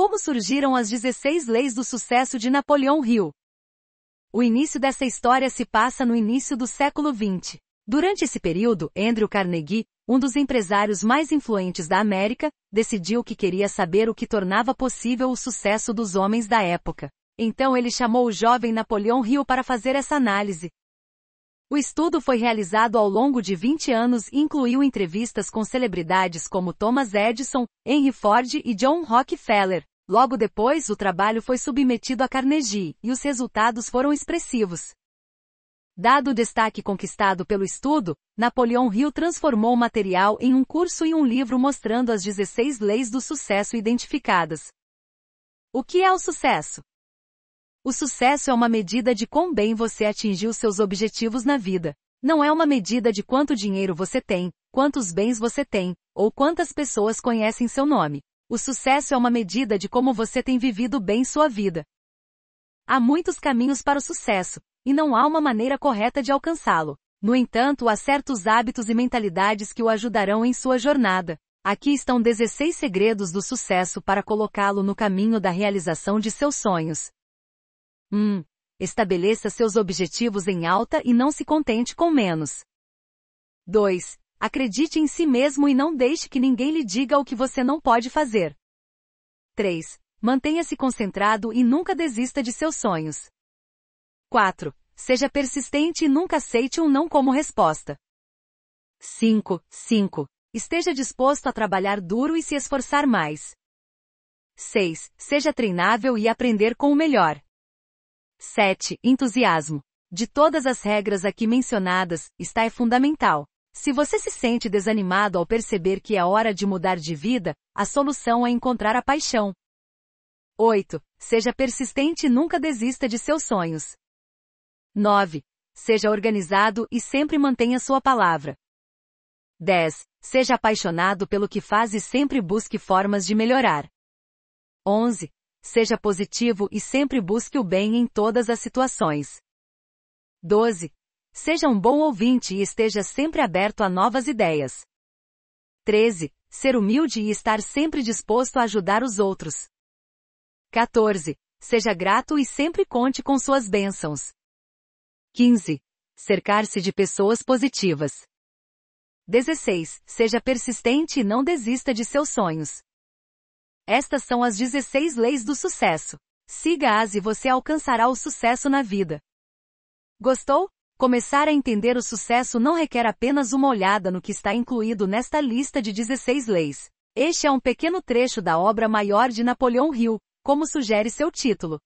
Como surgiram as 16 leis do sucesso de Napoleão Hill? O início dessa história se passa no início do século XX. Durante esse período, Andrew Carnegie, um dos empresários mais influentes da América, decidiu que queria saber o que tornava possível o sucesso dos homens da época. Então ele chamou o jovem Napoleão Hill para fazer essa análise. O estudo foi realizado ao longo de 20 anos e incluiu entrevistas com celebridades como Thomas Edison, Henry Ford e John Rockefeller. Logo depois, o trabalho foi submetido a Carnegie, e os resultados foram expressivos. Dado o destaque conquistado pelo estudo, Napoleão Hill transformou o material em um curso e um livro mostrando as 16 leis do sucesso identificadas. O que é o sucesso? O sucesso é uma medida de quão bem você atingiu seus objetivos na vida. Não é uma medida de quanto dinheiro você tem, quantos bens você tem, ou quantas pessoas conhecem seu nome. O sucesso é uma medida de como você tem vivido bem sua vida. Há muitos caminhos para o sucesso, e não há uma maneira correta de alcançá-lo. No entanto, há certos hábitos e mentalidades que o ajudarão em sua jornada. Aqui estão 16 segredos do sucesso para colocá-lo no caminho da realização de seus sonhos. 1. Estabeleça seus objetivos em alta e não se contente com menos. 2. Acredite em si mesmo e não deixe que ninguém lhe diga o que você não pode fazer. 3. Mantenha-se concentrado e nunca desista de seus sonhos. 4. Seja persistente e nunca aceite um não como resposta. 5. 5. Esteja disposto a trabalhar duro e se esforçar mais. 6. Seja treinável e aprender com o melhor. 7. Entusiasmo. De todas as regras aqui mencionadas, está é fundamental. Se você se sente desanimado ao perceber que é hora de mudar de vida, a solução é encontrar a paixão. 8. Seja persistente e nunca desista de seus sonhos. 9. Seja organizado e sempre mantenha sua palavra. 10. Seja apaixonado pelo que faz e sempre busque formas de melhorar. 11. Seja positivo e sempre busque o bem em todas as situações. 12. Seja um bom ouvinte e esteja sempre aberto a novas ideias. 13. Ser humilde e estar sempre disposto a ajudar os outros. 14. Seja grato e sempre conte com suas bênçãos. 15. Cercar-se de pessoas positivas. 16. Seja persistente e não desista de seus sonhos. Estas são as 16 leis do sucesso. Siga-as e você alcançará o sucesso na vida. Gostou? Começar a entender o sucesso não requer apenas uma olhada no que está incluído nesta lista de 16 leis. Este é um pequeno trecho da obra maior de Napoleão Hill, como sugere seu título.